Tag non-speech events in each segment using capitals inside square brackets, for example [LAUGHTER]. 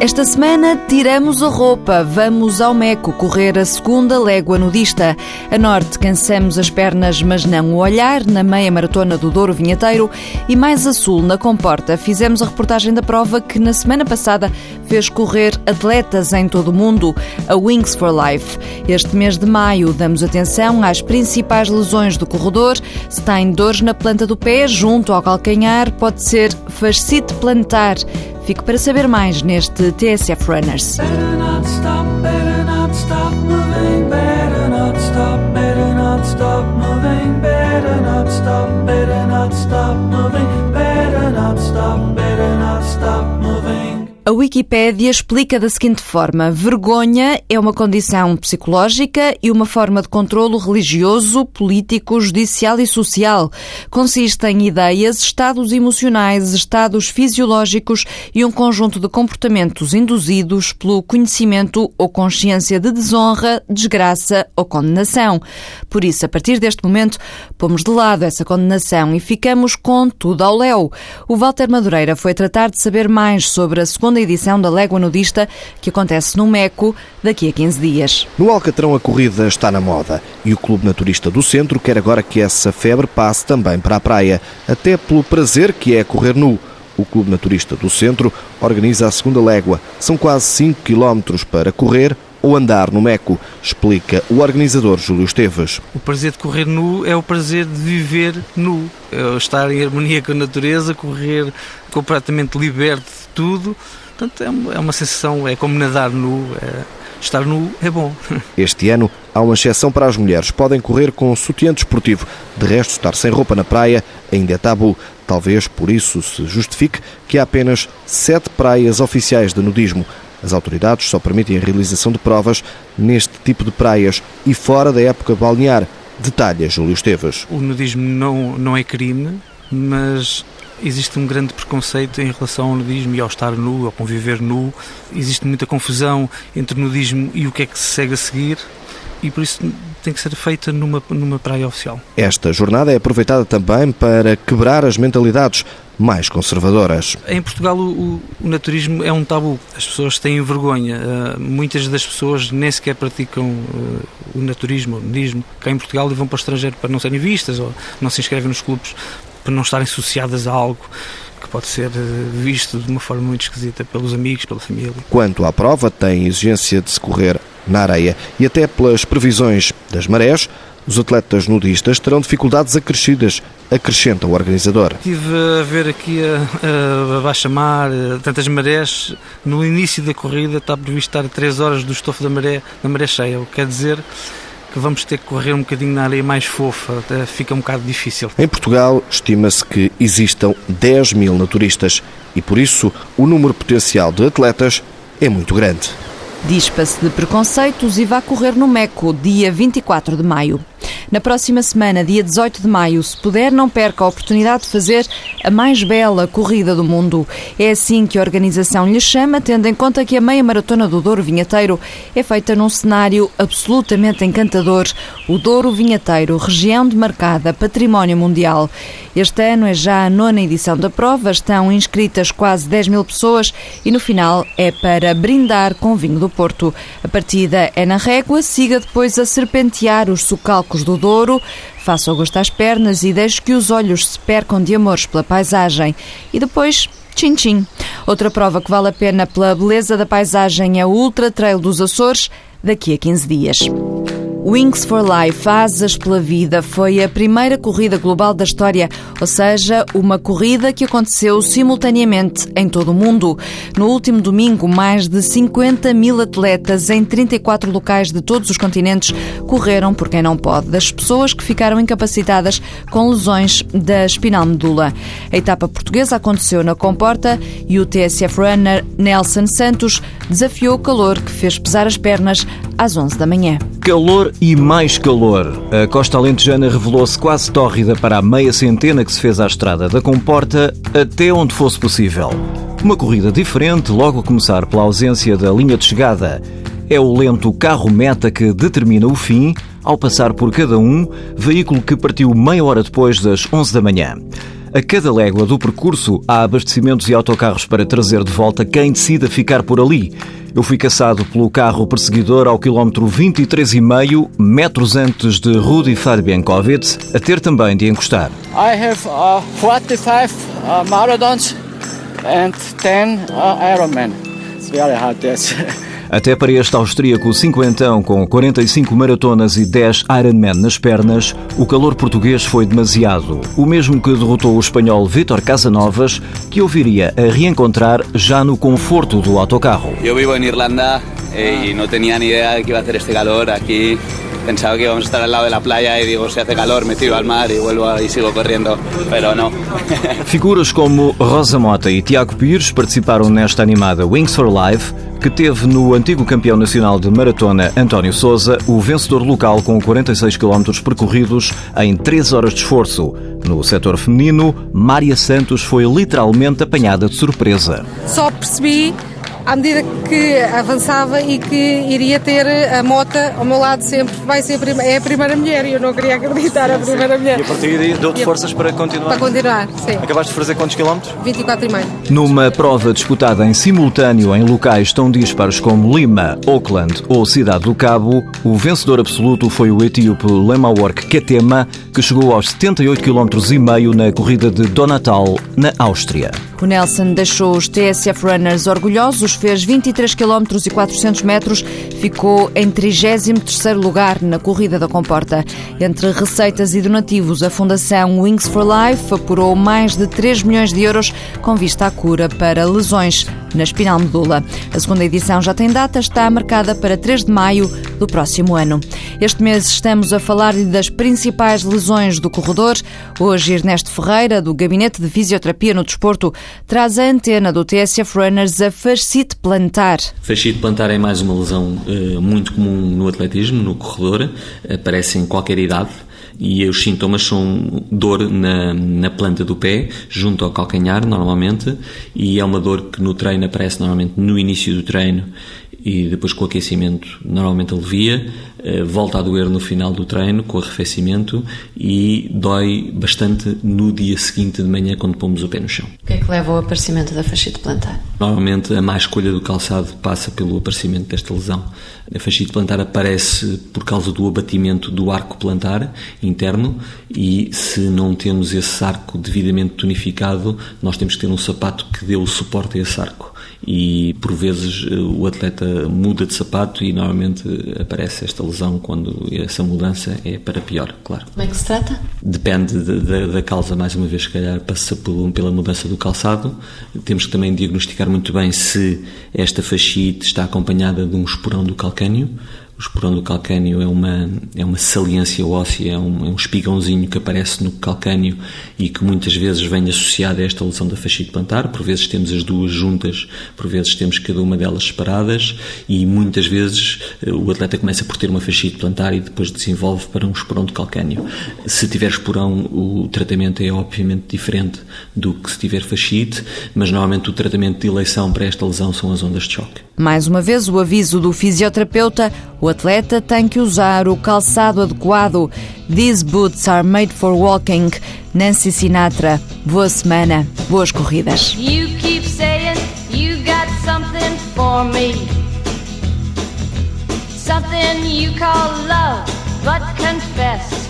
Esta semana tiramos a roupa, vamos ao Meco correr a segunda légua nudista. A norte cansamos as pernas, mas não o olhar, na meia maratona do Douro Vinheteiro. E mais a sul, na Comporta, fizemos a reportagem da prova que na semana passada fez correr atletas em todo o mundo, a Wings for Life. Este mês de maio damos atenção às principais lesões do corredor. Se tem dores na planta do pé, junto ao calcanhar, pode ser fascite plantar. Para saber mais neste TSF Runners. Stop moving, Wikipédia explica da seguinte forma: vergonha é uma condição psicológica e uma forma de controlo religioso, político, judicial e social. Consiste em ideias, estados emocionais, estados fisiológicos e um conjunto de comportamentos induzidos pelo conhecimento ou consciência de desonra, desgraça ou condenação. Por isso, a partir deste momento, pomos de lado essa condenação e ficamos com tudo ao léu. O Walter Madureira foi tratar de saber mais sobre a segunda edição da Légua Nudista, que acontece no Meco daqui a 15 dias. No Alcatrão a corrida está na moda e o Clube Naturista do Centro quer agora que essa febre passe também para a praia, até pelo prazer que é correr nu. O Clube Naturista do Centro organiza a segunda légua. São quase 5 quilómetros para correr ou andar no Meco, explica o organizador Júlio Esteves. O prazer de correr nu é o prazer de viver nu, é estar em harmonia com a natureza, correr completamente liberto de tudo Portanto, é, é uma sensação, é como nadar nu, é, estar nu é bom. [LAUGHS] Este ano há uma exceção para as mulheres. Podem correr com sutiã desportivo. De resto, estar sem roupa na praia ainda é tabu. Talvez por isso se justifique que há apenas sete praias oficiais de nudismo. As autoridades só permitem a realização de provas neste tipo de praias e fora da época balnear. Detalha Júlio Esteves. O nudismo não, não é crime, mas existe um grande preconceito em relação ao nudismo e ao estar nu, ao conviver nu. Existe muita confusão entre o nudismo e o que é que se segue a seguir e por isso tem que ser feita numa, numa praia oficial. Esta jornada é aproveitada também para quebrar as mentalidades mais conservadoras. Em Portugal o, o naturismo é um tabu. As pessoas têm vergonha. Uh, muitas das pessoas nem sequer praticam uh, o naturismo, o nudismo, cá em Portugal e vão para o estrangeiro para não serem vistas ou não se inscrevem nos clubes para não estarem associadas a algo que pode ser eh, visto de uma forma muito esquisita pelos amigos, pela família. Quanto à prova, tem exigência de se correr na areia e até pelas previsões das marés, os atletas nudistas terão dificuldades acrescidas, acrescenta o organizador. Estive a ver aqui a, a baixa mar, tantas marés. No início da corrida está previsto estar a 3 horas do estofo da maré, da maré cheia, o que quer dizer que vamos ter que correr um bocadinho na areia mais fofa, fica um bocado difícil. Em Portugal, estima-se que existam 10 mil naturistas e, por isso, o número potencial de atletas é muito grande. Dispa-se de preconceitos e vá correr no MECO, dia 24 de maio. Na próxima semana, dia 18 de maio, se puder, não perca a oportunidade de fazer a mais bela corrida do mundo. É assim que a organização lhe chama, tendo em conta que a meia maratona do Douro Vinheteiro é feita num cenário absolutamente encantador. O Douro Vinheteiro, região demarcada Património Mundial. Este ano é já a nona edição da prova, estão inscritas quase 10 mil pessoas e no final é para brindar com vinho do Porto. A partida é na régua, siga depois a serpentear os socalcos do Douro, faça o gosto às pernas e deixe que os olhos se percam de amores pela paisagem. E depois, tchim tchim. Outra prova que vale a pena pela beleza da paisagem é o Ultra Trail dos Açores, daqui a 15 dias. Wings for Life, Asas pela Vida, foi a primeira corrida global da história, ou seja, uma corrida que aconteceu simultaneamente em todo o mundo. No último domingo, mais de 50 mil atletas em 34 locais de todos os continentes correram por quem não pode, das pessoas que ficaram incapacitadas com lesões da espinal medula. A etapa portuguesa aconteceu na Comporta e o TSF Runner Nelson Santos desafiou o calor que fez pesar as pernas às 11 da manhã. Calor e mais calor. A costa alentejana revelou-se quase tórrida para a meia centena que se fez à estrada da Comporta até onde fosse possível. Uma corrida diferente logo a começar pela ausência da linha de chegada. É o lento carro-meta que determina o fim ao passar por cada um, veículo que partiu meia hora depois das 11 da manhã. A cada légua do percurso há abastecimentos e autocarros para trazer de volta quem decida ficar por ali. Eu fui caçado pelo carro perseguidor ao quilómetro 23,5, metros antes de Rudi Fabiankovic, a ter também de encostar. I have uh, 45 uh, marathons and 10 uh, Ironman. It's very hard, yes. [LAUGHS] Até para este austríaco cinquentão com 45 maratonas e 10 Ironman nas pernas, o calor português foi demasiado. O mesmo que derrotou o espanhol Vítor Casanovas, que eu viria a reencontrar já no conforto do autocarro. Eu vivo em Irlanda e não tinha nem ideia de que ia ter este calor aqui. Pensaba que íbamos a estar al lado de la playa y digo, si hace calor me tiro al mar y vuelvo y sigo corriendo, pero no. [LAUGHS] Figuras como Rosa Mota e Tiago Pires participaram nesta animada Wings for Life, que teve no antigo campeão nacional de maratona António Souza o vencedor local com 46 km percorridos em 3 horas de esforço. No setor feminino, Mária Santos foi literalmente apanhada de surpresa. Só percebi à medida que avançava e que iria ter a Mota ao meu lado sempre. Vai ser a prima, é a primeira mulher e eu não queria acreditar a primeira mulher. E a partir daí deu-te forças para continuar? Para continuar, sim. Acabaste de fazer quantos quilómetros? 24,5. Numa prova disputada em simultâneo em locais tão dispares como Lima, Auckland ou Cidade do Cabo, o vencedor absoluto foi o etíope Lemawork Ketema, que chegou aos 78 km e meio na corrida de Donatal, na Áustria. O Nelson deixou os TSF Runners orgulhosos, fez 23 km e 400 metros, ficou em 33º lugar na corrida da comporta. Entre receitas e donativos, a Fundação Wings for Life apurou mais de 3 milhões de euros com vista à cura para lesões na espinal medula. A segunda edição já tem data, está marcada para 3 de maio do próximo ano. Este mês estamos a falar-lhe das principais lesões do corredor. Hoje, Ernesto Ferreira, do Gabinete de Fisioterapia no Desporto, traz a antena do TSF Runners a fascite plantar. Fascite plantar é mais uma lesão uh, muito comum no atletismo, no corredor, aparece em qualquer idade. E os sintomas são dor na, na planta do pé, junto ao calcanhar, normalmente, e é uma dor que no treino aparece normalmente no início do treino e depois com o aquecimento normalmente alivia, volta a doer no final do treino com arrefecimento e dói bastante no dia seguinte de manhã quando pomos o pé no chão. O que é que leva ao aparecimento da fascite plantar? Normalmente a má escolha do calçado passa pelo aparecimento desta lesão. A fascite plantar aparece por causa do abatimento do arco plantar interno e se não temos esse arco devidamente tonificado, nós temos que ter um sapato que dê o suporte a esse arco e por vezes o atleta muda de sapato e normalmente aparece esta lesão quando essa mudança é para pior, claro. Como é que se trata? Depende da, da causa, mais uma vez, se calhar passa pela mudança do calçado. Temos que também diagnosticar muito bem se esta fascite está acompanhada de um esporão do calcânio o esporão do calcânio é uma, é uma saliência óssea, é um, é um espigãozinho que aparece no calcânio e que muitas vezes vem associado a esta lesão da fascite plantar. Por vezes temos as duas juntas, por vezes temos cada uma delas separadas e muitas vezes eh, o atleta começa por ter uma fascite plantar e depois desenvolve para um esporão de calcânio. Se tiver esporão, o tratamento é obviamente diferente do que se tiver fascite, mas normalmente o tratamento de eleição para esta lesão são as ondas de choque. Mais uma vez, o aviso do fisioterapeuta: o atleta tem que usar o calçado adequado. These boots are made for walking. Nancy Sinatra. Boa semana, boas corridas. Something you call love, but confess.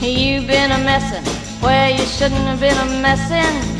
You've been a messin' where you shouldn't have been a messin'.